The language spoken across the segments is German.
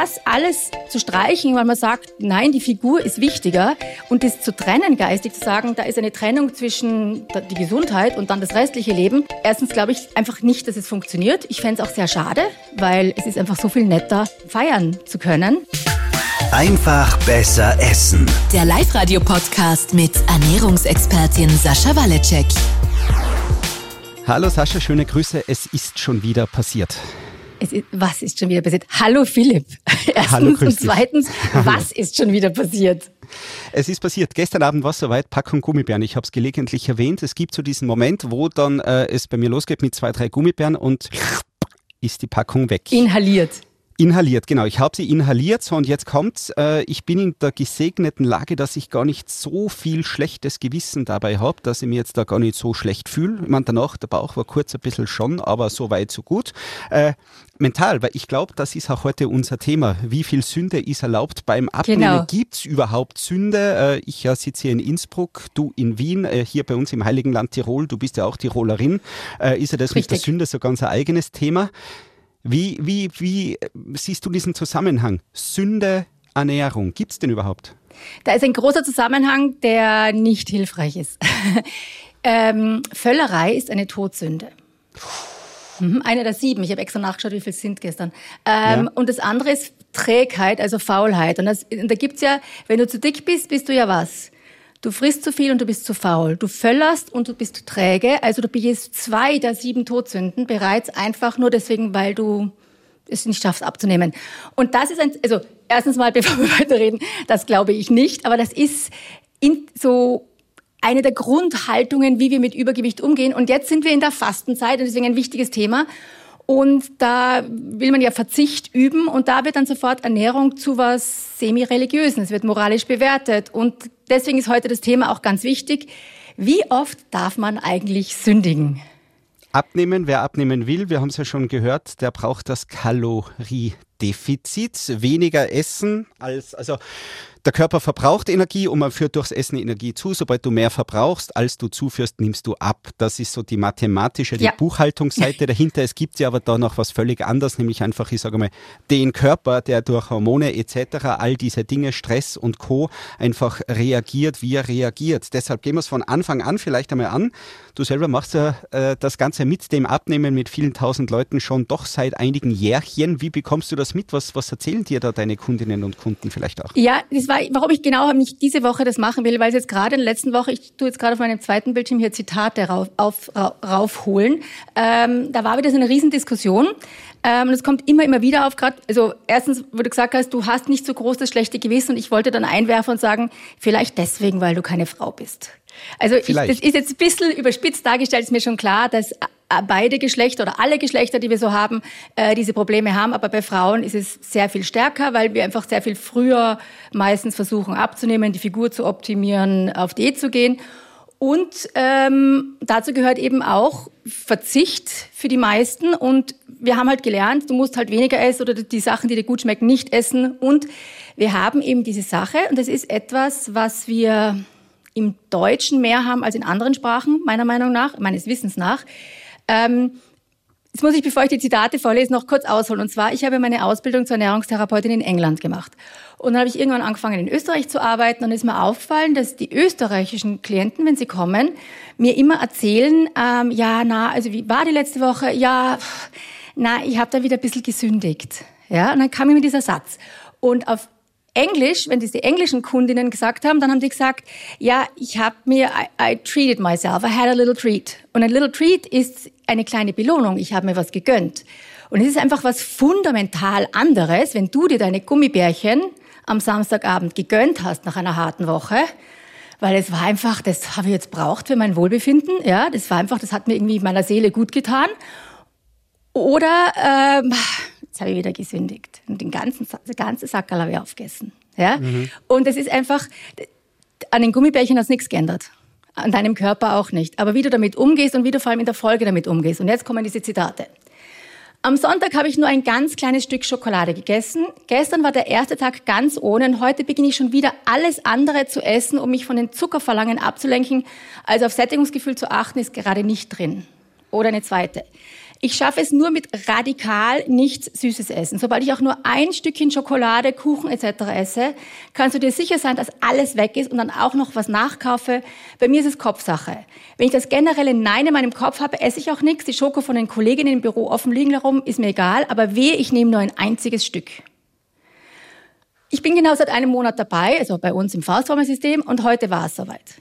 das alles zu streichen, weil man sagt, nein, die Figur ist wichtiger und das zu trennen geistig, zu sagen, da ist eine Trennung zwischen die Gesundheit und dann das restliche Leben. Erstens glaube ich einfach nicht, dass es funktioniert. Ich fände es auch sehr schade, weil es ist einfach so viel netter, feiern zu können. Einfach besser essen. Der Live-Radio-Podcast mit Ernährungsexpertin Sascha Waleczek. Hallo Sascha, schöne Grüße. Es ist schon wieder passiert. Ist, was ist schon wieder passiert? Hallo Philipp. Erstens Hallo, und zweitens, was ist schon wieder passiert? Es ist passiert. Gestern Abend war es soweit, Packung Gummibären. Ich habe es gelegentlich erwähnt. Es gibt so diesen Moment, wo dann äh, es bei mir losgeht mit zwei, drei Gummibären und ist die Packung weg. Inhaliert. Inhaliert, genau. Ich habe sie inhaliert so und jetzt kommt's. Äh, ich bin in der gesegneten Lage, dass ich gar nicht so viel schlechtes Gewissen dabei habe, dass ich mir jetzt da gar nicht so schlecht fühle. Ich meine, danach, der Bauch war kurz ein bisschen schon, aber so weit, so gut. Äh, mental, weil ich glaube, das ist auch heute unser Thema. Wie viel Sünde ist erlaubt beim Abnehmen? Genau. Gibt's überhaupt Sünde? Äh, ich ja, sitze hier in Innsbruck, du in Wien, äh, hier bei uns im Heiligen Land Tirol. Du bist ja auch Tirolerin. Äh, ist ja das mit der Richtig. Sünde so ganz ein eigenes Thema? Wie, wie, wie siehst du diesen Zusammenhang? Sünde, Ernährung, gibt's den überhaupt? Da ist ein großer Zusammenhang, der nicht hilfreich ist. ähm, Völlerei ist eine Todsünde. Mhm, eine der sieben. Ich habe extra nachgeschaut, wie viel es sind gestern. Ähm, Ja. Und das andere ist Trägheit, also Faulheit. Und, das, und da gibt's ja, wenn du zu dick bist, bist du ja was? Du frisst zu viel und du bist zu faul. Du völlerst und du bist träge. Also du begehst zwei der sieben Todsünden bereits einfach nur deswegen, weil du es nicht schaffst abzunehmen. Und das ist ein, also erstens mal, bevor wir weiterreden, das glaube ich nicht, aber das ist in, so eine der Grundhaltungen, wie wir mit Übergewicht umgehen. Und jetzt sind wir in der Fastenzeit und deswegen ein wichtiges Thema. Und da will man ja Verzicht üben und da wird dann sofort Ernährung zu was semi-religiösen. Es wird moralisch bewertet. Und deswegen ist heute das Thema auch ganz wichtig. Wie oft darf man eigentlich sündigen? Abnehmen, wer abnehmen will, wir haben es ja schon gehört, der braucht das Kaloriedefizit. Weniger essen als, also der Körper verbraucht Energie und man führt durchs Essen Energie zu. Sobald du mehr verbrauchst, als du zuführst, nimmst du ab. Das ist so die mathematische, die Ja. Buchhaltungsseite dahinter. Es gibt ja aber da noch was völlig anderes, nämlich einfach, ich sage mal, den Körper, der durch Hormone etc., all diese Dinge, Stress und Co. einfach reagiert, wie er reagiert. Deshalb gehen wir es von Anfang an vielleicht einmal an. Du selber machst ja äh, das Ganze mit dem Abnehmen mit vielen tausend Leuten schon doch seit einigen Jährchen. Wie bekommst du das mit? Was, was erzählen dir da deine Kundinnen und Kunden vielleicht auch? Ja, das war, warum ich genau nicht diese Woche das machen will, weil es jetzt gerade in der letzten Woche, ich tue jetzt gerade auf meinem zweiten Bildschirm hier Zitate rauf, auf, ra- raufholen. Ähm, da war wieder so eine Riesendiskussion. Ähm, und es kommt immer, immer wieder auf, gerade, also erstens, wo du gesagt hast, du hast nicht so groß das schlechte Gewissen und ich wollte dann einwerfen und sagen, vielleicht deswegen, weil du keine Frau bist. Also ich, das ist jetzt ein bisschen überspitzt dargestellt, ist mir schon klar, dass äh, beide Geschlechter oder alle Geschlechter, die wir so haben, äh, diese Probleme haben. Aber bei Frauen ist es sehr viel stärker, weil wir einfach sehr viel früher meistens versuchen abzunehmen, die Figur zu optimieren, auf Diät zu gehen. Und ähm, dazu gehört eben auch Verzicht für die meisten. Und wir haben halt gelernt, du musst halt weniger essen oder die Sachen, die dir gut schmecken, nicht essen. Und wir haben eben diese Sache, und das ist etwas, was wir im Deutschen mehr haben als in anderen Sprachen, meiner Meinung nach, meines Wissens nach. Ähm, Jetzt muss ich, bevor ich die Zitate vorlese, noch kurz ausholen. Und zwar, ich habe meine Ausbildung zur Ernährungstherapeutin in England gemacht. Und dann habe ich irgendwann angefangen, in Österreich zu arbeiten. Und es ist mir aufgefallen, dass die österreichischen Klienten, wenn sie kommen, mir immer erzählen, ähm, ja, na, also wie war die letzte Woche? Ja, pff, na, ich habe da wieder ein bisschen gesündigt. Ja, und dann kam mir dieser Satz. Und auf Englisch, wenn das die englischen Kundinnen gesagt haben, dann haben die gesagt, ja, ich habe mir, I, I treated myself, I had a little treat. Und ein little treat ist eine kleine Belohnung, ich habe mir was gegönnt. Und es ist einfach was fundamental anderes, wenn du dir deine Gummibärchen am Samstagabend gegönnt hast nach einer harten Woche, weil es war einfach, das habe ich jetzt braucht für mein Wohlbefinden, ja, das war einfach, das hat mir irgendwie meiner Seele gut getan. Oder ähm, jetzt habe ich wieder gesündigt und den ganzen, den ganzen Sackerl habe ich aufgegessen. Ja? Und es ist einfach, an den Gummibärchen hat nichts geändert. An deinem Körper auch nicht. Aber wie du damit umgehst und wie du vor allem in der Folge damit umgehst. Und jetzt kommen diese Zitate. Am Sonntag habe ich nur ein ganz kleines Stück Schokolade gegessen. Gestern war der erste Tag ganz ohne und heute beginne ich schon wieder alles andere zu essen, um mich von den Zuckerverlangen abzulenken. Also auf Sättigungsgefühl zu achten ist gerade nicht drin. Oder eine zweite. Ich schaffe es nur mit radikal nichts Süßes essen. Sobald ich auch nur ein Stückchen Schokolade, Kuchen etc. esse, kannst du dir sicher sein, dass alles weg ist und dann auch noch was nachkaufe. Bei mir ist es Kopfsache. Wenn ich das generelle Nein in meinem Kopf habe, esse ich auch nichts. Die Schoko von den Kolleginnen im Büro offen liegen herum, ist mir egal. Aber wehe, ich nehme nur ein einziges Stück. Ich bin genau seit einem Monat dabei, also bei uns im Faustformelsystem, und heute war es soweit.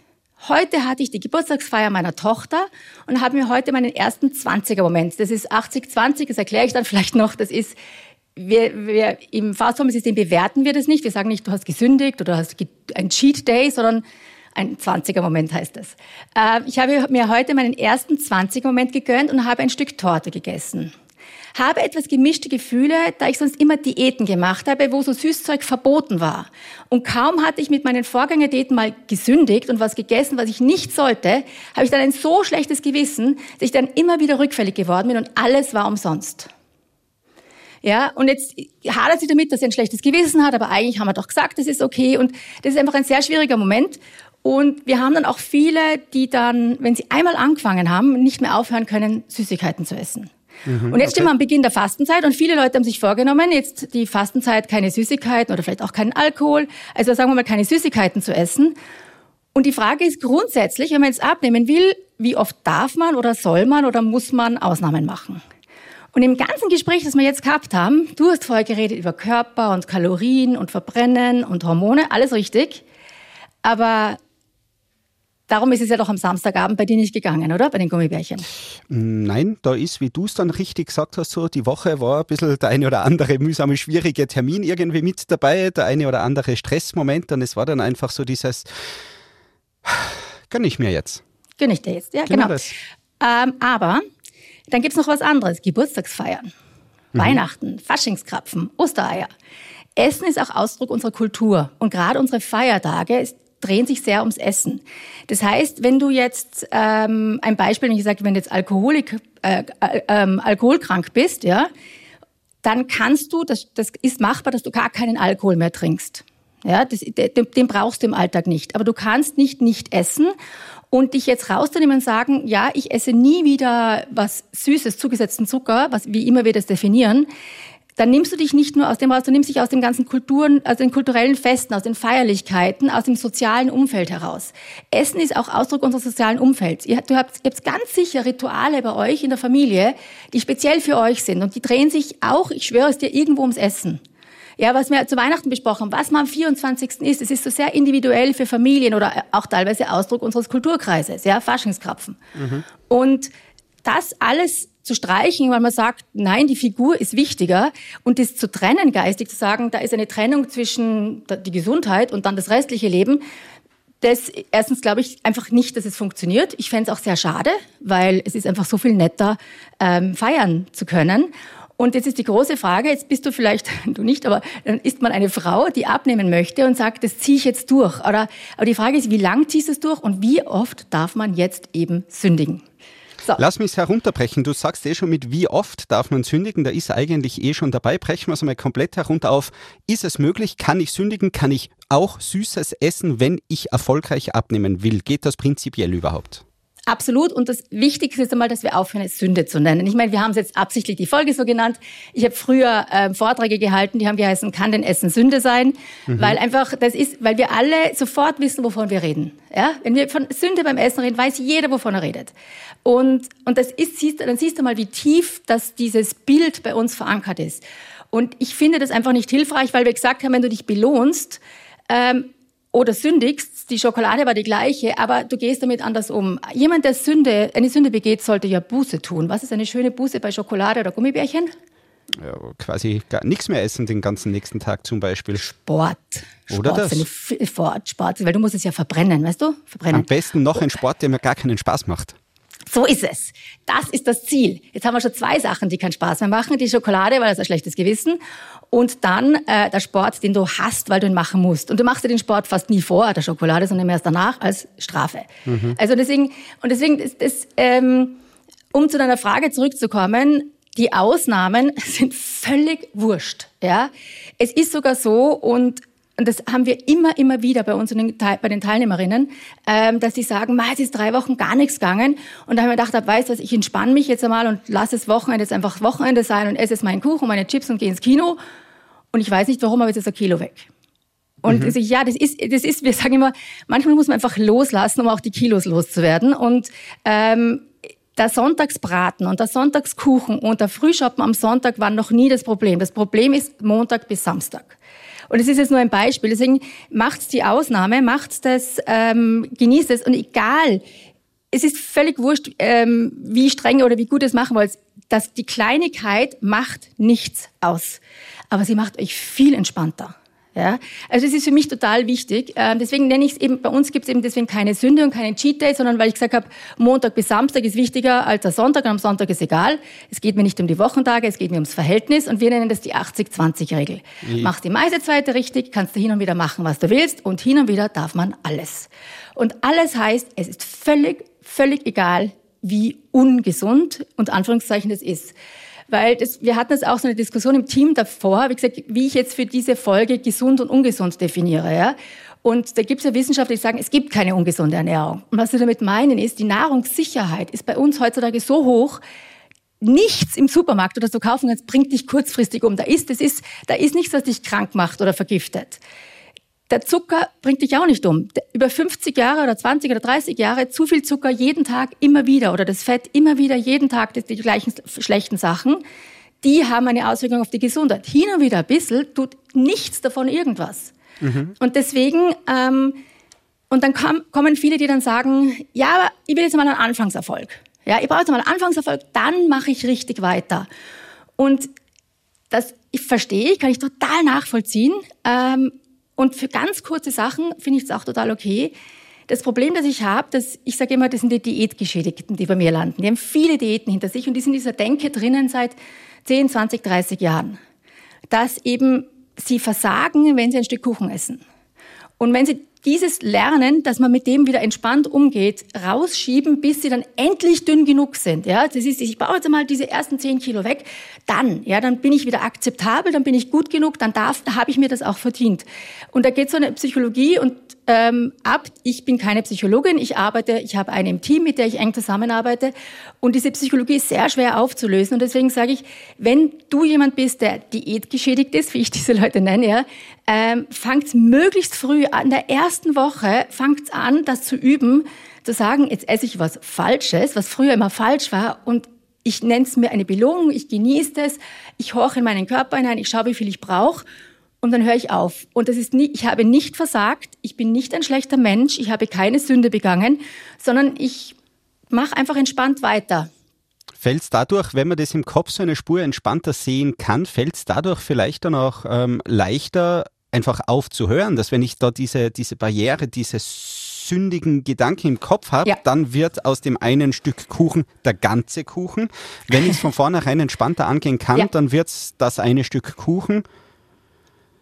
Heute hatte ich die Geburtstagsfeier meiner Tochter und habe mir heute meinen ersten 20er-Moment. Das ist 80-20, das erkläre ich dann vielleicht noch. Das ist, wir, wir, im Fastformel-System bewerten wir das nicht. Wir sagen nicht, du hast gesündigt oder hast ein Cheat Day, sondern ein 20er-Moment heißt das. Äh, ich habe mir heute meinen ersten 20er-Moment gegönnt und habe ein Stück Torte gegessen habe etwas gemischte Gefühle, da ich sonst immer Diäten gemacht habe, wo so Süßzeug verboten war. Und kaum hatte ich mit meinen Vorgängerdiäten mal gesündigt und was gegessen, was ich nicht sollte, habe ich dann ein so schlechtes Gewissen, dass ich dann immer wieder rückfällig geworden bin und alles war umsonst. Ja, und jetzt hadert sie damit, dass sie ein schlechtes Gewissen hat, aber eigentlich haben wir doch gesagt, das ist okay. Und das ist einfach ein sehr schwieriger Moment. Und wir haben dann auch viele, die dann, wenn sie einmal angefangen haben, nicht mehr aufhören können, Süßigkeiten zu essen. Mhm, und jetzt okay. stehen wir am Beginn der Fastenzeit und viele Leute haben sich vorgenommen, jetzt die Fastenzeit keine Süßigkeiten oder vielleicht auch keinen Alkohol, also sagen wir mal keine Süßigkeiten zu essen. Und die Frage ist grundsätzlich, wenn man jetzt abnehmen will, wie oft darf man oder soll man oder muss man Ausnahmen machen? Und im ganzen Gespräch, das wir jetzt gehabt haben, du hast vorher geredet über Körper und Kalorien und Verbrennen und Hormone, alles richtig. Aber Darum ist es ja doch am Samstagabend bei dir nicht gegangen, oder? Bei den Gummibärchen. Nein, da ist, wie du es dann richtig gesagt hast, so die Woche war ein bisschen der eine oder andere mühsame, schwierige Termin irgendwie mit dabei, der eine oder andere Stressmoment und es war dann einfach so dieses, gönn ich mir jetzt. Gönn ich dir jetzt, ja, genau. genau. Ähm, aber dann gibt es noch was anderes, Geburtstagsfeiern, mhm. Weihnachten, Faschingskrapfen, Ostereier. Essen ist auch Ausdruck unserer Kultur und gerade unsere Feiertage ist drehen sich sehr ums Essen. Das heißt, wenn du jetzt ähm, ein Beispiel, ich sage, wenn du jetzt Alkoholik, äh, äh, ähm, alkoholkrank bist, ja, dann kannst du, das, das ist machbar, dass du gar keinen Alkohol mehr trinkst. Ja, das, den, den brauchst du im Alltag nicht. Aber du kannst nicht nicht essen und dich jetzt rauszunehmen und sagen, ja, ich esse nie wieder was Süßes, zugesetzten Zucker, was, wie immer wir das definieren, dann nimmst du dich nicht nur aus dem raus, du nimmst dich aus dem ganzen Kulturen, aus den kulturellen Festen, aus den Feierlichkeiten, aus dem sozialen Umfeld heraus. Essen ist auch Ausdruck unseres sozialen Umfelds. Ihr, du habt, gibt ganz sicher Rituale bei euch in der Familie, die speziell für euch sind und die drehen sich auch, ich schwöre es dir, irgendwo ums Essen. Ja, was wir zu Weihnachten besprochen haben, was man am 24. ist, es ist so sehr individuell für Familien oder auch teilweise Ausdruck unseres Kulturkreises, ja, Faschingskrapfen. Mhm. Und das alles zu streichen, weil man sagt, nein, die Figur ist wichtiger und das zu trennen geistig, zu sagen, da ist eine Trennung zwischen die Gesundheit und dann das restliche Leben, das erstens glaube ich einfach nicht, dass es funktioniert. Ich fände es auch sehr schade, weil es ist einfach so viel netter, ähm, feiern zu können. Und jetzt ist die große Frage, jetzt bist du vielleicht, du nicht, aber dann ist man eine Frau, die abnehmen möchte und sagt, das ziehe ich jetzt durch. Oder, aber die Frage ist, wie lang ziehst du es durch und wie oft darf man jetzt eben sündigen? So. Lass mich es herunterbrechen. Du sagst eh schon mit wie oft darf man sündigen. Da ist eigentlich eh schon dabei. Brechen wir es mal komplett herunter auf. Ist es möglich? Kann ich sündigen? Kann ich auch Süßes essen, wenn ich erfolgreich abnehmen will? Geht das prinzipiell überhaupt? Absolut. Und das Wichtigste ist einmal, dass wir aufhören, es Sünde zu nennen. Ich meine, wir haben es jetzt absichtlich die Folge so genannt. Ich habe früher äh, Vorträge gehalten, die haben geheißen, kann denn Essen Sünde sein? Mhm. Weil einfach, das ist, weil wir alle sofort wissen, wovon wir reden. Ja? Wenn wir von Sünde beim Essen reden, weiß jeder, wovon er redet. Und, und das ist, siehst, dann siehst du mal, wie tief das dieses Bild bei uns verankert ist. Und ich finde das einfach nicht hilfreich, weil wir gesagt haben, wenn du dich belohnst, ähm, oder sündigst, die Schokolade war die gleiche, aber du gehst damit anders um. Jemand, der Sünde, eine Sünde begeht, sollte ja Buße tun. Was ist eine schöne Buße bei Schokolade oder Gummibärchen? Ja, quasi gar nichts mehr essen den ganzen nächsten Tag zum Beispiel. Sport. Oder Sport, das? Sport, Sport, weil du musst es ja verbrennen, weißt du? Verbrennen. Am besten noch ein Sport, der mir gar keinen Spaß macht. So ist es. Das ist das Ziel. Jetzt haben wir schon zwei Sachen, die keinen Spaß mehr machen. Die Schokolade, weil das ein schlechtes Gewissen. Und dann äh, der Sport, den du hast, weil du ihn machen musst. Und du machst dir den Sport fast nie vor, der Schokolade, sondern erst danach als Strafe. Mhm. Also deswegen, und deswegen, das, das, ähm, um zu deiner Frage zurückzukommen, die Ausnahmen sind völlig wurscht. Ja, Es ist sogar so, und und das haben wir immer, immer wieder bei unseren bei den Teilnehmerinnen, ähm, dass sie sagen, Ma, es ist drei Wochen gar nichts gegangen. Und da haben wir gedacht, weißt du was, ich entspanne mich jetzt einmal und lasse das Wochenende jetzt einfach Wochenende sein und esse jetzt meinen Kuchen, meine Chips und gehe ins Kino. Und ich weiß nicht warum, aber jetzt ist ein Kilo weg. Und mhm. ja, das ist, das ist, wir sagen immer, manchmal muss man einfach loslassen, um auch die Kilos loszuwerden. Und ähm, der Sonntagsbraten und der Sonntagskuchen und der Frühschoppen am Sonntag waren noch nie das Problem. Das Problem ist Montag bis Samstag. Und es ist jetzt nur ein Beispiel. Deswegen macht's die Ausnahme, macht's das, ähm, genießt es. Und egal, es ist völlig wurscht, ähm, wie streng oder wie gut es machen wollt. dass die Kleinigkeit macht nichts aus. Aber sie macht euch viel entspannter. Ja? Also das ist für mich total wichtig. Ähm, deswegen nenne ich es eben, bei uns gibt es eben deswegen keine Sünde und keinen Cheat Day, sondern weil ich gesagt habe, Montag bis Samstag ist wichtiger als der Sonntag und am Sonntag ist egal. Es geht mir nicht um die Wochentage, es geht mir ums Verhältnis und wir nennen das die 80-20-Regel. Mhm. Machst die meiste Zweite richtig, kannst du hin und wieder machen, was du willst und hin und wieder darf man alles. Und alles heißt, es ist völlig, völlig egal, wie ungesund, und Anführungszeichen, das ist weil das, wir hatten jetzt auch so eine Diskussion im Team davor, wie gesagt, wie ich jetzt für diese Folge gesund und ungesund definiere. Ja? Und da gibt es ja Wissenschaftler, die sagen, es gibt keine ungesunde Ernährung. Und was sie damit meinen ist, die Nahrungssicherheit ist bei uns heutzutage so hoch, nichts im Supermarkt oder so kaufen kannst, bringt dich kurzfristig um. Da ist, das ist, da ist nichts, was dich krank macht oder vergiftet. Der Zucker bringt dich auch nicht um. Über 50 Jahre oder 20 oder 30 Jahre zu viel Zucker jeden Tag immer wieder oder das Fett immer wieder jeden Tag die gleichen schlechten Sachen, die haben eine Auswirkung auf die Gesundheit. Hin und wieder ein bisschen tut nichts davon irgendwas. Mhm. Und deswegen, ähm, und dann kam, kommen viele, die dann sagen, ja, aber ich will jetzt mal einen Anfangserfolg. Ja, ich brauche jetzt mal einen Anfangserfolg, dann mache ich richtig weiter. Und das ich verstehe ich, kann ich total nachvollziehen. Ähm, und für ganz kurze Sachen finde ich es auch total okay. Das Problem, das ich habe, dass ich sage immer, das sind die Diätgeschädigten, die bei mir landen. Die haben viele Diäten hinter sich und die sind in dieser Denke drinnen seit 10, 20, 30 Jahren. Dass eben sie versagen, wenn sie ein Stück Kuchen essen. Und wenn sie dieses Lernen, dass man mit dem wieder entspannt umgeht, rausschieben, bis sie dann endlich dünn genug sind. Ja, das ist, ich baue jetzt mal diese ersten zehn Kilo weg, dann, ja, dann bin ich wieder akzeptabel, dann bin ich gut genug, dann darf, habe ich mir das auch verdient. Und da geht so eine Psychologie und ähm, ab. Ich bin keine Psychologin, ich arbeite, ich habe eine im Team, mit der ich eng zusammenarbeite. Und diese Psychologie ist sehr schwer aufzulösen. Und deswegen sage ich, wenn du jemand bist, der diätgeschädigt ist, wie ich diese Leute nenne, ja, ähm, fangt möglichst früh an der ersten Woche, fangt an, das zu üben, zu sagen, jetzt esse ich was Falsches, was früher immer falsch war und ich nenne es mir eine Belohnung, ich genieße es, ich horche in meinen Körper hinein, ich schaue, wie viel ich brauche und dann höre ich auf. Und das ist nie, ich habe nicht versagt, ich bin nicht ein schlechter Mensch, ich habe keine Sünde begangen, sondern ich mache einfach entspannt weiter. Fällt es dadurch, wenn man das im Kopf so eine Spur entspannter sehen kann, fällt es dadurch vielleicht dann auch ähm, leichter, einfach aufzuhören, dass wenn ich da diese, diese Barriere, diese sündigen Gedanken im Kopf habe, ja. dann wird aus dem einen Stück Kuchen der ganze Kuchen. Wenn ich es von vornherein entspannter angehen kann, ja. dann wird es das eine Stück Kuchen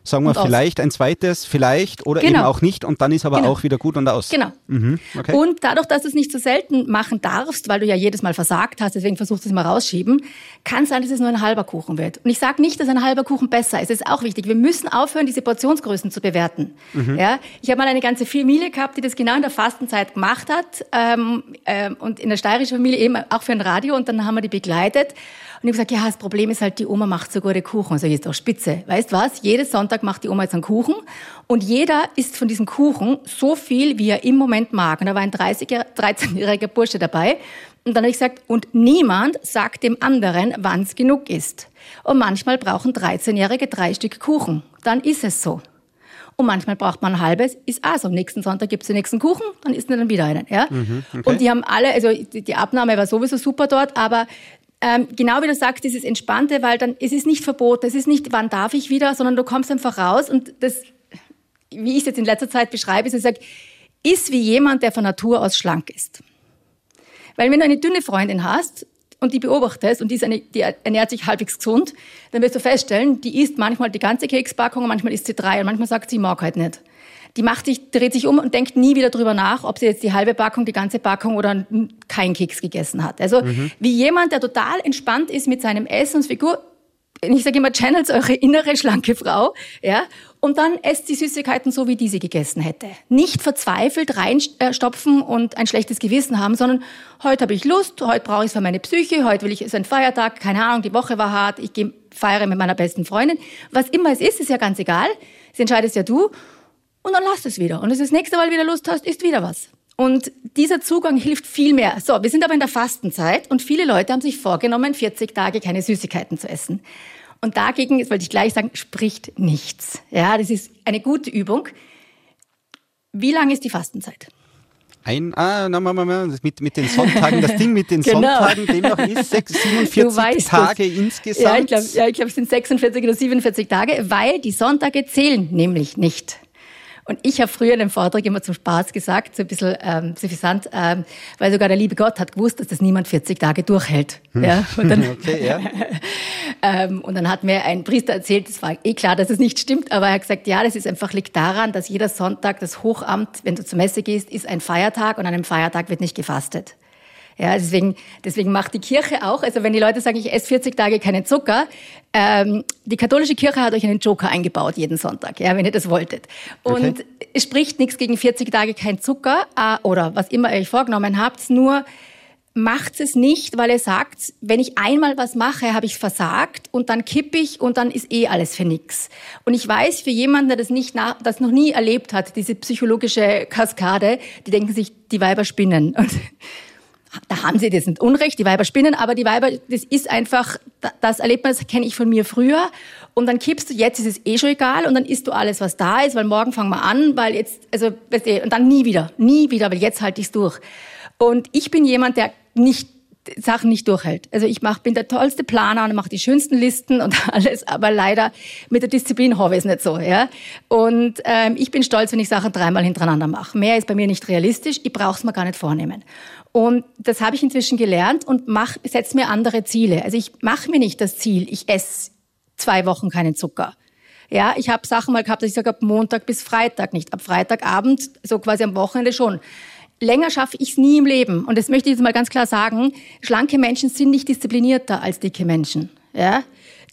sagen wir vielleicht ein zweites, vielleicht oder genau. eben auch nicht und dann ist aber genau. auch wieder gut und aus. Genau. Mhm. Okay. Und dadurch, dass du es nicht so selten machen darfst, weil du ja jedes Mal versagt hast, deswegen versuchst du es mal rausschieben, kann es sein, dass es nur ein halber Kuchen wird. Und ich sage nicht, dass ein halber Kuchen besser ist. Das ist auch wichtig. Wir müssen aufhören, diese Portionsgrößen zu bewerten. Mhm. Ja? Ich habe mal eine ganze Familie gehabt, die das genau in der Fastenzeit gemacht hat ähm, ähm, und in der steirischen Familie eben auch für ein Radio und dann haben wir die begleitet. Und ich habe gesagt, ja, das Problem ist halt, die Oma macht so gute Kuchen. Und so, ist doch spitze. Weißt was? Jedes Sonntag macht die Oma jetzt einen Kuchen. Und jeder isst von diesem Kuchen so viel, wie er im Moment mag. Und da war ein 13-jähriger Bursche dabei. Und dann habe ich gesagt, und niemand sagt dem anderen, wann es genug ist. Und manchmal brauchen 13-Jährige drei Stück Kuchen. Dann ist es so. Und manchmal braucht man ein halbes, ist auch so. Am nächsten Sonntag gibt's den nächsten Kuchen, dann isst man dann wieder einen. Ja? Mhm, okay. Und die haben alle, also die Abnahme war sowieso super dort, aber ähm, genau wie du sagst, dieses Entspannte, weil dann es ist nicht verboten, es ist nicht, wann darf ich wieder, sondern du kommst einfach raus und das, wie ich es jetzt in letzter Zeit beschreibe, ist, ich sage, ist wie jemand, der von Natur aus schlank ist. Weil wenn du eine dünne Freundin hast und die beobachtest und die, eine, die ernährt sich halbwegs gesund, dann wirst du feststellen, die isst manchmal die ganze Kekspackung manchmal isst sie drei und manchmal sagt sie, ich mag halt nicht die macht sich, dreht sich um und denkt nie wieder drüber nach, ob sie jetzt die halbe Packung, die ganze Packung oder keinen Keks gegessen hat. Also mhm. wie jemand, der total entspannt ist mit seinem Essen und Figur, ich sage immer, channelt eure innere schlanke Frau, ja, und dann esst die Süßigkeiten so, wie die sie gegessen hätte. Nicht verzweifelt reinstopfen und ein schlechtes Gewissen haben, sondern heute habe ich Lust, heute brauche ich es für meine Psyche, heute will ich, es ist ein Feiertag, keine Ahnung, die Woche war hart, ich gehe feiere mit meiner besten Freundin. Was immer es ist, ist ja ganz egal. Es entscheidest ja du. Und dann lass es wieder. Und wenn du das nächste Mal wieder Lust hast, isst wieder was. Und dieser Zugang hilft viel mehr. So, wir sind aber in der Fastenzeit und viele Leute haben sich vorgenommen, 40 Tage keine Süßigkeiten zu essen. Und dagegen, das wollte ich gleich sagen, spricht nichts. Ja, das ist eine gute Übung. Wie lang ist die Fastenzeit? Ein, ah, na, na, na, mit, mit den Sonntagen, das Ding mit den genau. Sonntagen, demnach ist 6, 47 Tage das. insgesamt. Ja, ich glaube, ja, glaub, es sind 46 oder 47 Tage, weil die Sonntage zählen nämlich nicht. Und ich habe früher in einem Vortrag immer zum Spaß gesagt, so ein bisschen ähm, suffisant, ähm, weil sogar der liebe Gott hat gewusst, dass das niemand 40 Tage durchhält. Hm. Ja, und, dann, okay, ja. ähm, und dann hat mir ein Priester erzählt, es war eh klar, dass es nicht stimmt, aber er hat gesagt, ja, das ist einfach liegt daran, dass jeder Sonntag, das Hochamt, wenn du zur Messe gehst, ist ein Feiertag und an einem Feiertag wird nicht gefastet. Ja, deswegen, deswegen macht die Kirche auch, also wenn die Leute sagen, ich esse 40 Tage keinen Zucker, ähm, die katholische Kirche hat euch einen Joker eingebaut jeden Sonntag, ja, wenn ihr das wolltet. Und okay. es spricht nichts gegen 40 Tage kein Zucker äh, oder was immer ihr euch vorgenommen habt, nur macht es nicht, weil ihr sagt, wenn ich einmal was mache, habe ich versagt und dann kippe ich und dann ist eh alles für nix. Und ich weiß, für jemanden, der das nicht das noch nie erlebt hat, diese psychologische Kaskade, die denken sich, die Weiber spinnen. Und da haben sie das nicht Unrecht, die Weiber spinnen, aber die Weiber, das ist einfach, das erlebt man, das kenne ich von mir früher. Und dann kippst du, jetzt ist es eh schon egal und dann isst du alles, was da ist, weil morgen fangen wir an, weil jetzt, also, weißt du, und dann nie wieder, nie wieder, weil jetzt halte ich es durch. Und ich bin jemand, der nicht Sachen nicht durchhält. Also ich mach, bin der tollste Planer und mache die schönsten Listen und alles, aber leider mit der Disziplin habe ich es nicht so. Ja? Und ähm, ich bin stolz, wenn ich Sachen dreimal hintereinander mache. Mehr ist bei mir nicht realistisch, ich brauche es mir gar nicht vornehmen. Und das habe ich inzwischen gelernt und mach, setze mir andere Ziele. Also ich mache mir nicht das Ziel, ich esse zwei Wochen keinen Zucker. Ja, ich habe Sachen mal gehabt, dass ich sage, ab Montag bis Freitag nicht, ab Freitagabend, so quasi am Wochenende schon. Länger schaffe ich es nie im Leben. Und das möchte ich jetzt mal ganz klar sagen. Schlanke Menschen sind nicht disziplinierter als dicke Menschen. Ja?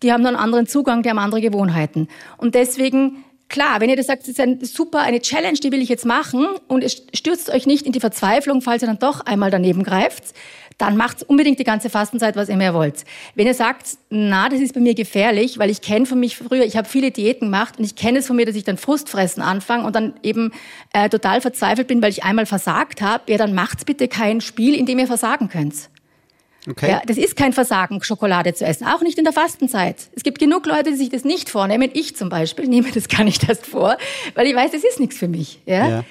Die haben einen anderen Zugang, die haben andere Gewohnheiten. Und deswegen Klar, wenn ihr das sagt, es ist ein super, eine Challenge, die will ich jetzt machen und es stürzt euch nicht in die Verzweiflung, falls ihr dann doch einmal daneben greift, dann macht unbedingt die ganze Fastenzeit, was ihr mehr wollt. Wenn ihr sagt, na, das ist bei mir gefährlich, weil ich kenne von mich früher, ich habe viele Diäten gemacht und ich kenne es von mir, dass ich dann Frustfressen anfange und dann eben äh, total verzweifelt bin, weil ich einmal versagt habe, ja, dann macht's bitte kein Spiel, in dem ihr versagen könnt. Okay. Ja, das ist kein Versagen, Schokolade zu essen, auch nicht in der Fastenzeit. Es gibt genug Leute, die sich das nicht vornehmen. Ich zum Beispiel nehme das gar nicht erst vor, weil ich weiß, das ist nichts für mich. Ja? ja.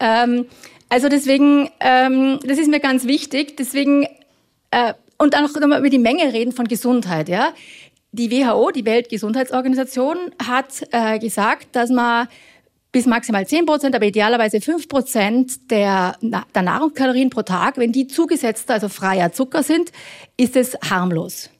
Ähm, also deswegen, ähm, das ist mir ganz wichtig. Deswegen äh, und dann noch mal über die Menge reden von Gesundheit. Ja, die WHO, die Weltgesundheitsorganisation, hat äh, gesagt, dass man bis maximal 10 Prozent, aber idealerweise 5 Prozent der, der Nahrungskalorien pro Tag, wenn die zugesetzt, also freier Zucker sind, ist es harmlos.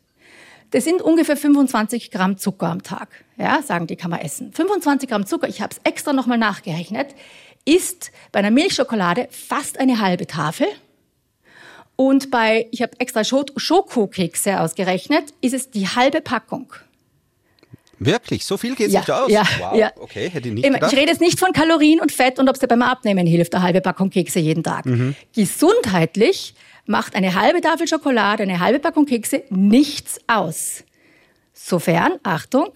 Das sind ungefähr 25 Gramm Zucker am Tag. Ja, sagen die, kann man essen. 25 Gramm Zucker, ich habe es extra nochmal nachgerechnet, ist bei einer Milchschokolade fast eine halbe Tafel. Und bei, ich habe extra Schokokekse ausgerechnet, ist es die halbe Packung. Wirklich? So viel geht ja, sich aus? Ja, wow, ja. okay, hätte ich nicht gedacht. Ich rede jetzt nicht von Kalorien und Fett und ob es dir beim Abnehmen hilft, eine halbe Packung Kekse jeden Tag. Mhm. Gesundheitlich macht eine halbe Tafel Schokolade, eine halbe Packung Kekse nichts aus. Sofern, Achtung,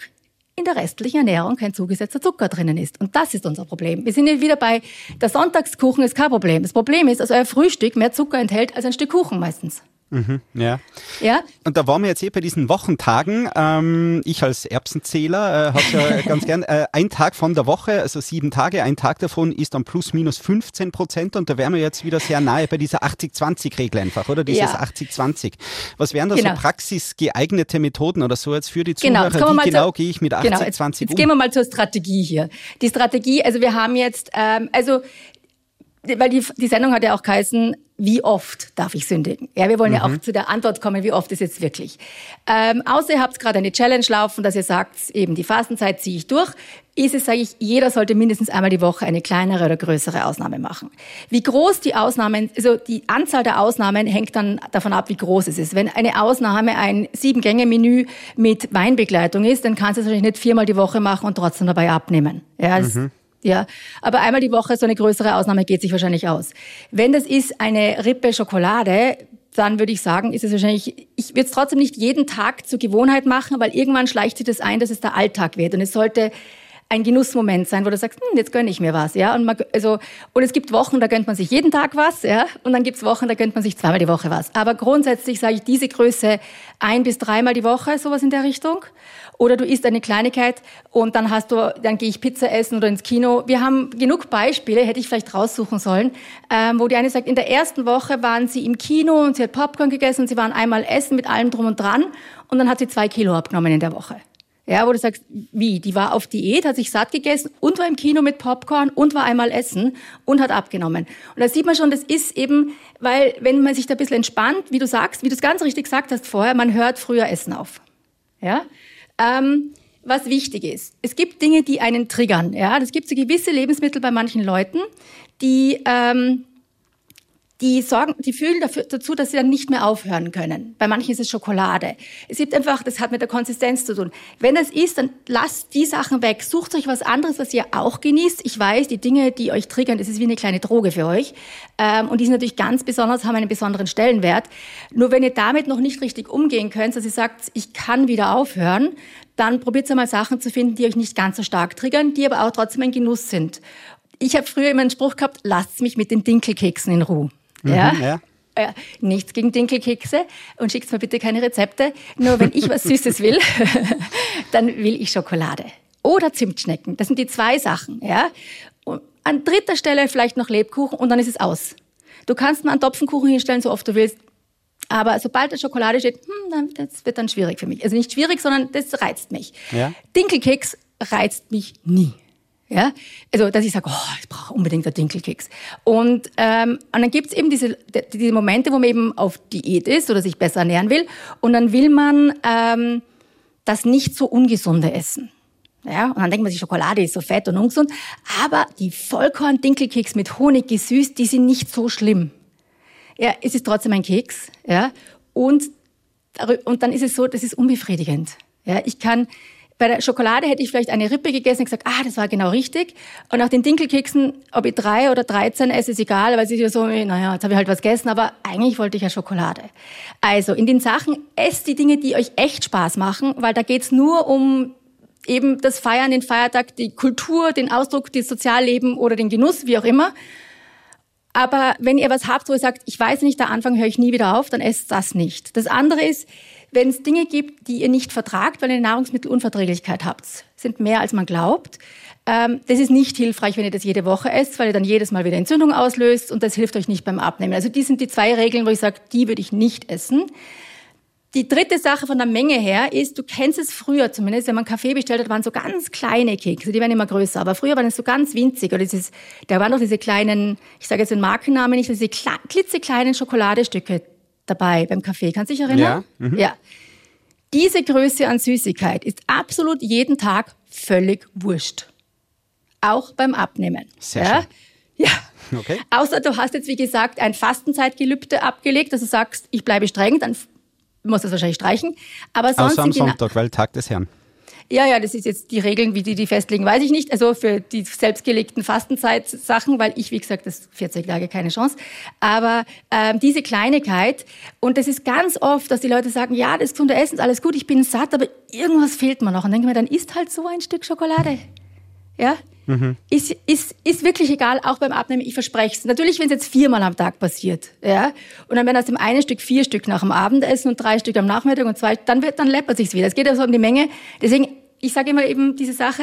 in der restlichen Ernährung kein zugesetzter Zucker drinnen ist. Und das ist unser Problem. Wir sind jetzt wieder bei, der Sonntagskuchen ist kein Problem. Das Problem ist, dass euer Frühstück mehr Zucker enthält als ein Stück Kuchen meistens. Mhm, ja. ja. Und da waren wir jetzt eh bei diesen Wochentagen. Ähm, ich als Erbsenzähler äh, habe ja ganz gern äh, ein Tag von der Woche, also sieben Tage, ein Tag davon ist dann plus minus 15 Prozent und da wären wir jetzt wieder sehr nahe bei dieser 80-20-Regel einfach, oder? Dieses ja. 80-20. Was wären da genau. so praxisgeeignete Methoden oder so jetzt für die genau, Zuhörer? Genau, Wie genau gehe ich mit 80-20 genau, jetzt, jetzt um? gehen wir mal zur Strategie hier. Die Strategie, also wir haben jetzt, ähm, also weil die, die Sendung hat ja auch geheißen, wie oft darf ich sündigen? Ja, wir wollen mhm. ja auch zu der Antwort kommen, wie oft ist jetzt wirklich. Ähm, außer ihr habt gerade eine Challenge laufen, dass ihr sagt, eben die Fastenzeit ziehe ich durch, ist es, sage ich, jeder sollte mindestens einmal die Woche eine kleinere oder größere Ausnahme machen. Wie groß die Ausnahmen, also die Anzahl der Ausnahmen hängt dann davon ab, wie groß es ist. Wenn eine Ausnahme ein Sieben-Gänge-Menü mit Weinbegleitung ist, dann kannst du es wahrscheinlich nicht viermal die Woche machen und trotzdem dabei abnehmen. Ja, das, mhm. Ja, aber einmal die Woche so eine größere Ausnahme geht sich wahrscheinlich aus. Wenn das ist eine Rippe Schokolade, dann würde ich sagen, ist es wahrscheinlich, ich würde es trotzdem nicht jeden Tag zur Gewohnheit machen, weil irgendwann schleicht sich das ein, dass es der Alltag wird. Und es sollte ein Genussmoment sein, wo du sagst, hm, jetzt gönne ich mir was, ja. Und, man, also, und es gibt Wochen, da gönnt man sich jeden Tag was, ja. Und dann gibt's Wochen, da gönnt man sich zweimal die Woche was. Aber grundsätzlich sage ich diese Größe ein bis dreimal die Woche, sowas in der Richtung. Oder du isst eine Kleinigkeit und dann hast du, dann gehe ich Pizza essen oder ins Kino. Wir haben genug Beispiele, hätte ich vielleicht raussuchen sollen, ähm, wo die eine sagt, in der ersten Woche waren sie im Kino und sie hat Popcorn gegessen und sie waren einmal essen mit allem drum und dran und dann hat sie zwei Kilo abgenommen in der Woche. Ja, wo du sagst, wie? Die war auf Diät, hat sich satt gegessen und war im Kino mit Popcorn und war einmal essen und hat abgenommen. Und da sieht man schon, das ist eben, weil wenn man sich da ein bisschen entspannt, wie du sagst, wie du es ganz richtig gesagt hast vorher, man hört früher Essen auf. Ja? Ähm, was wichtig ist. Es gibt Dinge, die einen triggern. Ja, es gibt so gewisse Lebensmittel bei manchen Leuten, die ähm, die sorgen, die fühlen dafür, dazu, dass sie dann nicht mehr aufhören können. Bei manchen ist es Schokolade. Es gibt einfach, das hat mit der Konsistenz zu tun. Wenn das ist, dann lasst die Sachen weg. Sucht euch was anderes, was ihr auch genießt. Ich weiß, die Dinge, die euch triggern, das ist wie eine kleine Droge für euch. Ähm, und die sind natürlich ganz besonders, haben einen besonderen Stellenwert. Nur wenn ihr damit noch nicht richtig umgehen könnt, dass ihr sagt, ich kann wieder aufhören, dann probiert einmal Sachen zu finden, die euch nicht ganz so stark triggern, die aber auch trotzdem ein Genuss sind. Ich habe früher immer einen Spruch gehabt, lasst mich mit den Dinkelkeksen in Ruhe. Mhm, ja. ja. Ja, nichts gegen Dinkelkekse und schickt mir bitte keine Rezepte. Nur wenn ich was Süßes will, dann will ich Schokolade. Oder Zimtschnecken. Das sind die zwei Sachen. Ja? Und an dritter Stelle vielleicht noch Lebkuchen und dann ist es aus. Du kannst mal einen Topfenkuchen hinstellen, so oft du willst. Aber sobald da Schokolade steht, hm, dann, das wird dann schwierig für mich. Also nicht schwierig, sondern das reizt mich. Ja? Dinkelkeks reizt mich nie. Ja, also dass ich sage, oh, ich brauche unbedingt einen Dinkelkeks. Und, ähm, und dann gibt's eben diese, diese Momente, wo man eben auf Diät ist oder sich besser ernähren will. Und dann will man ähm, das nicht so ungesunde essen. Ja, und dann denkt man sich, Schokolade ist so fett und ungesund. Aber die Vollkorn-Dinkelkeks mit Honig gesüßt, die sind nicht so schlimm. Ja, es ist trotzdem ein Keks. Ja, und, und dann ist es so, das ist unbefriedigend. Ja, ich kann, bei der Schokolade hätte ich vielleicht eine Rippe gegessen und gesagt, ah, das war genau richtig. Und nach den Dinkelkeksen, ob ich drei oder dreizehn esse, ist egal, weil es ist ja so, naja, jetzt habe ich halt was gegessen, aber eigentlich wollte ich ja Schokolade. Also in den Sachen, esst die Dinge, die euch echt Spaß machen, weil da geht's nur um eben das Feiern, den Feiertag, die Kultur, den Ausdruck, das Sozialleben oder den Genuss, wie auch immer. Aber wenn ihr was habt, wo ihr sagt, ich weiß nicht, der Anfang höre ich nie wieder auf, dann esst das nicht. Das andere ist, wenn es Dinge gibt, die ihr nicht vertragt, weil ihr eine Nahrungsmittelunverträglichkeit habt, sind mehr als man glaubt. Ähm, das ist nicht hilfreich, wenn ihr das jede Woche esst, weil ihr dann jedes Mal wieder Entzündung auslöst und das hilft euch nicht beim Abnehmen. Also die sind die zwei Regeln, wo ich sage, die würde ich nicht essen. Die dritte Sache von der Menge her ist, du kennst es früher zumindest, wenn man Kaffee bestellt hat, waren so ganz kleine Kekse, die werden immer größer, aber früher waren es so ganz winzig oder dieses, da waren noch diese kleinen, ich sage jetzt den Markennamen nicht, diese klitzekleinen Schokoladestücke dabei beim Kaffee. Kannst du dich erinnern? Ja. Mhm. ja. Diese Größe an Süßigkeit ist absolut jeden Tag völlig wurscht. Auch beim Abnehmen. Sehr ja? schön. Ja. Okay. Außer du hast jetzt, wie gesagt, ein Fastenzeitgelübde abgelegt, dass du sagst, ich bleibe streng, dann musst du es wahrscheinlich streichen. Aber sonst Außer am Sonntag, weil Tag des Herrn. Ja, ja, das ist jetzt die Regeln, wie die die festlegen, weiß ich nicht. Also für die selbstgelegten Fastenzeitsachen, weil ich, wie gesagt, das 40 Tage keine Chance. Aber ähm, diese Kleinigkeit, und das ist ganz oft, dass die Leute sagen, ja, das gesunde Essen ist alles gut, ich bin satt, aber irgendwas fehlt mir noch. Und denke mir, dann isst halt so ein Stück Schokolade. Ja, Mhm. Ist, ist, ist wirklich egal, auch beim Abnehmen, ich verspreche es. Natürlich, wenn es jetzt viermal am Tag passiert, ja, und dann werden aus dem einen Stück vier Stück nach dem Abendessen und drei Stück am Nachmittag und zwei, dann wird, dann läppert sich's wieder. Es geht also um die Menge. Deswegen, ich sage immer eben diese Sache,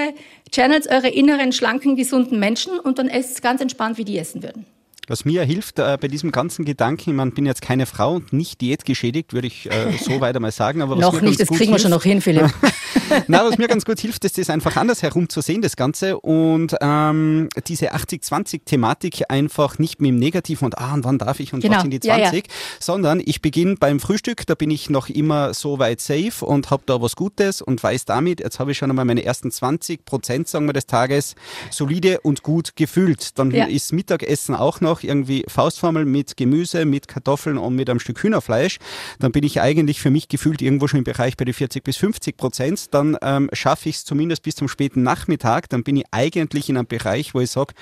channelt eure inneren, schlanken, gesunden Menschen und dann esst ganz entspannt, wie die essen würden. Was mir hilft äh, bei diesem ganzen Gedanken, ich bin jetzt keine Frau und nicht diätgeschädigt, würde ich äh, so weiter mal sagen. Aber noch nicht, das kriegen hilft, wir schon noch hin, Philipp. Na, was mir ganz gut hilft, ist das einfach anders herum zu sehen, das Ganze. Und ähm, diese 80-20-Thematik einfach nicht mit dem Negativen und ah, und wann darf ich und Genau. was sind die Ja, 20, ja. sondern ich beginne beim Frühstück, da bin ich noch immer so weit safe und habe da was Gutes und weiß damit, jetzt habe ich schon einmal meine ersten 20 Prozent, sagen wir, des Tages solide und gut gefühlt. Dann Ja. ist Mittagessen auch noch irgendwie Faustformel mit Gemüse, mit Kartoffeln und mit einem Stück Hühnerfleisch. Dann bin ich eigentlich für mich gefühlt irgendwo schon im Bereich bei den 40 bis 50 Prozent. Dann ähm, schaffe ich es zumindest bis zum späten Nachmittag. Dann bin ich eigentlich in einem Bereich, wo ich sage,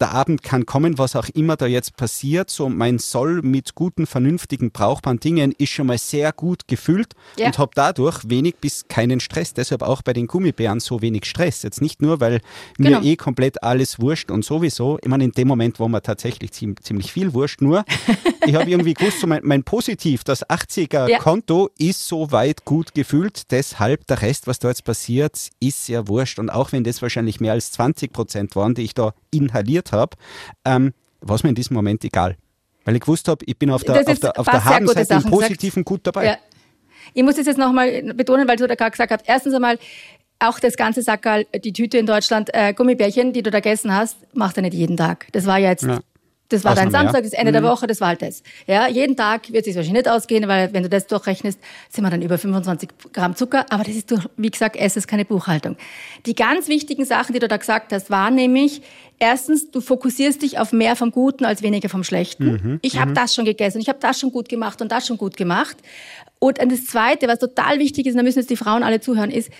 der Abend kann kommen, was auch immer da jetzt passiert. So mein Soll mit guten, vernünftigen, brauchbaren Dingen ist schon mal sehr gut gefüllt Ja. und habe dadurch wenig bis keinen Stress. Deshalb auch bei den Gummibären so wenig Stress. Jetzt nicht nur, weil Genau. mir eh komplett alles wurscht und sowieso. Ich meine, in dem Moment war mir tatsächlich ziem- ziemlich viel wurscht. Nur, ich habe irgendwie gewusst, so mein, mein Positiv, das 80er-Konto ist soweit gut gefüllt. Deshalb der Rest, was da jetzt passiert, ist sehr wurscht. Und auch wenn das wahrscheinlich mehr als 20 Prozent waren, die ich da inhaliert habe, ähm, war es mir in diesem Moment egal. Weil ich gewusst habe, ich bin auf der, auf der, auf der Habenseite im. Positiven gut dabei. Ja. Ich muss das jetzt nochmal betonen, weil du da gerade gesagt hast, erstens einmal, auch das ganze Sackerl, die Tüte in Deutschland, äh, Gummibärchen, die du da gegessen hast, macht er nicht jeden Tag. Das war ja jetzt, Ja. Das war dein. Samstag, das Ende der Woche, das war halt das. Ja, jeden Tag wird es sich wahrscheinlich nicht ausgehen, weil wenn du das durchrechnest, sind wir dann über 25 Gramm Zucker. Aber das ist, durch, wie gesagt, es ist keine Buchhaltung. Die ganz wichtigen Sachen, die du da gesagt hast, waren nämlich, erstens, du fokussierst dich auf mehr vom Guten als weniger vom Schlechten. ich habe das schon gegessen, ich habe das schon gut gemacht und das schon gut gemacht. Und das Zweite, was total wichtig ist, und da müssen jetzt die Frauen alle zuhören, ist,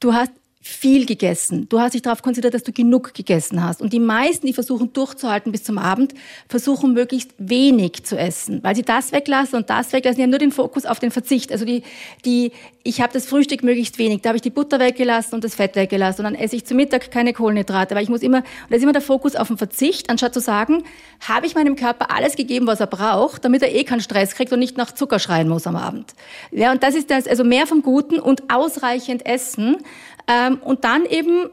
du hast viel gegessen. Du hast dich darauf konzentriert, dass du genug gegessen hast. Und die meisten, die versuchen durchzuhalten bis zum Abend, versuchen möglichst wenig zu essen, weil sie das weglassen und das weglassen. Die haben nur den Fokus auf den Verzicht. Also die, die, ich habe das Frühstück möglichst wenig. Da habe ich die Butter weggelassen und das Fett weggelassen. Und dann esse ich zu Mittag keine Kohlenhydrate, weil ich muss immer, und da ist immer der Fokus auf den Verzicht, anstatt zu sagen, habe ich meinem Körper alles gegeben, was er braucht, damit er eh keinen Stress kriegt und nicht nach Zucker schreien muss am Abend. Ja, und das ist das, also mehr vom Guten und ausreichend essen. Ähm, und dann eben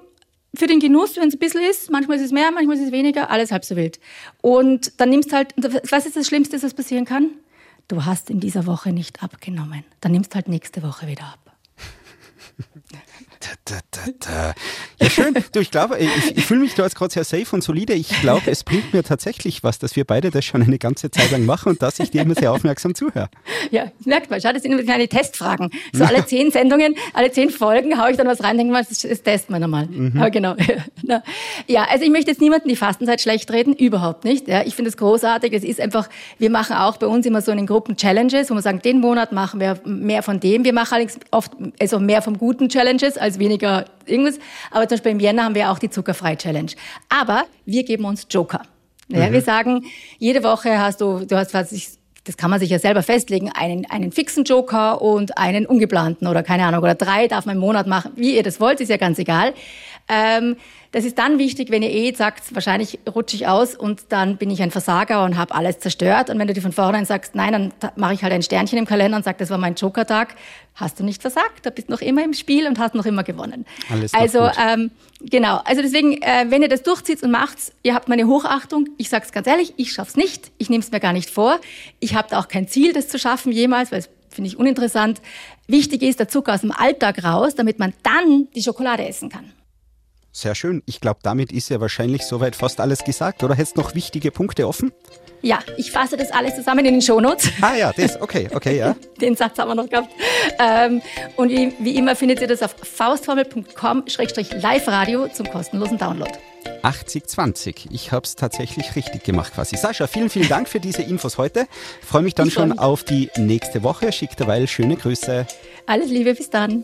für den Genuss, wenn es ein bisschen ist, manchmal ist es mehr, manchmal ist es weniger, alles halb so wild. Und dann nimmst halt, was ist das Schlimmste, was passieren kann? Du hast in dieser Woche nicht abgenommen. Dann nimmst halt nächste Woche wieder ab. Da, da, da. Ja, schön. Du, ich glaube, ich, ich fühle mich da jetzt gerade sehr safe und solide. Ich glaube, es bringt mir tatsächlich was, dass wir beide das schon eine ganze Zeit lang machen und dass ich dir immer sehr aufmerksam zuhöre. Ja, merkt man, schau, das sind immer kleine Testfragen. So alle zehn Sendungen, alle zehn Folgen haue ich dann was rein, denke mal, das, das testen wir nochmal. Aber genau. Na, Ja, also ich möchte jetzt niemanden die Fastenzeit schlecht reden, überhaupt nicht. Ja, ich finde es großartig. Es ist einfach, wir machen auch bei uns immer so in den Gruppen Challenges, wo wir sagen, den Monat machen wir mehr von dem. Wir machen allerdings oft also mehr vom guten Challenges als weniger irgendwas. Aber zum Beispiel im Jänner haben wir auch die Zuckerfrei-Challenge. Aber wir geben uns Joker. Ja, Wir sagen, jede Woche hast du, du hast, was ich, das kann man sich ja selber festlegen, einen, einen fixen Joker und einen ungeplanten oder keine Ahnung, oder drei darf man im Monat machen, wie ihr das wollt, ist ja ganz egal. Ähm, das ist dann wichtig, wenn ihr eh sagt, wahrscheinlich rutsche ich aus und dann bin ich ein Versager und habe alles zerstört. Und wenn du dir von vornherein sagst, nein, dann mache ich halt ein Sternchen im Kalender und sage, das war mein Joker-Tag, hast du nicht versagt, da bist noch immer im Spiel und hast noch immer gewonnen. Alles also ähm, genau, also deswegen, äh, wenn ihr das durchzieht und macht's, ihr habt meine Hochachtung. Ich sag's ganz ehrlich, ich schaff's nicht. Ich nehme es mir gar nicht vor. Ich habe da auch kein Ziel, das zu schaffen jemals, weil es finde ich uninteressant. Wichtig ist der Zucker aus dem Alltag raus, damit man dann die Schokolade essen kann. Sehr schön. Ich glaube, damit ist ja wahrscheinlich soweit fast alles gesagt. Oder hättest du noch wichtige Punkte offen? Ja, ich fasse das alles zusammen in den Shownotes. Ah ja, das, okay, okay, ja. Den Satz haben wir noch gehabt. Ähm, und wie, wie immer findet ihr das auf faustformel.com-live-radio zum kostenlosen Download. 80-20. Ich habe es tatsächlich richtig gemacht quasi. Sascha, vielen, vielen Dank für diese Infos heute. Freue mich dann Ich schon auf die nächste Woche. Schick derweil schöne Grüße. Alles Liebe, bis dann.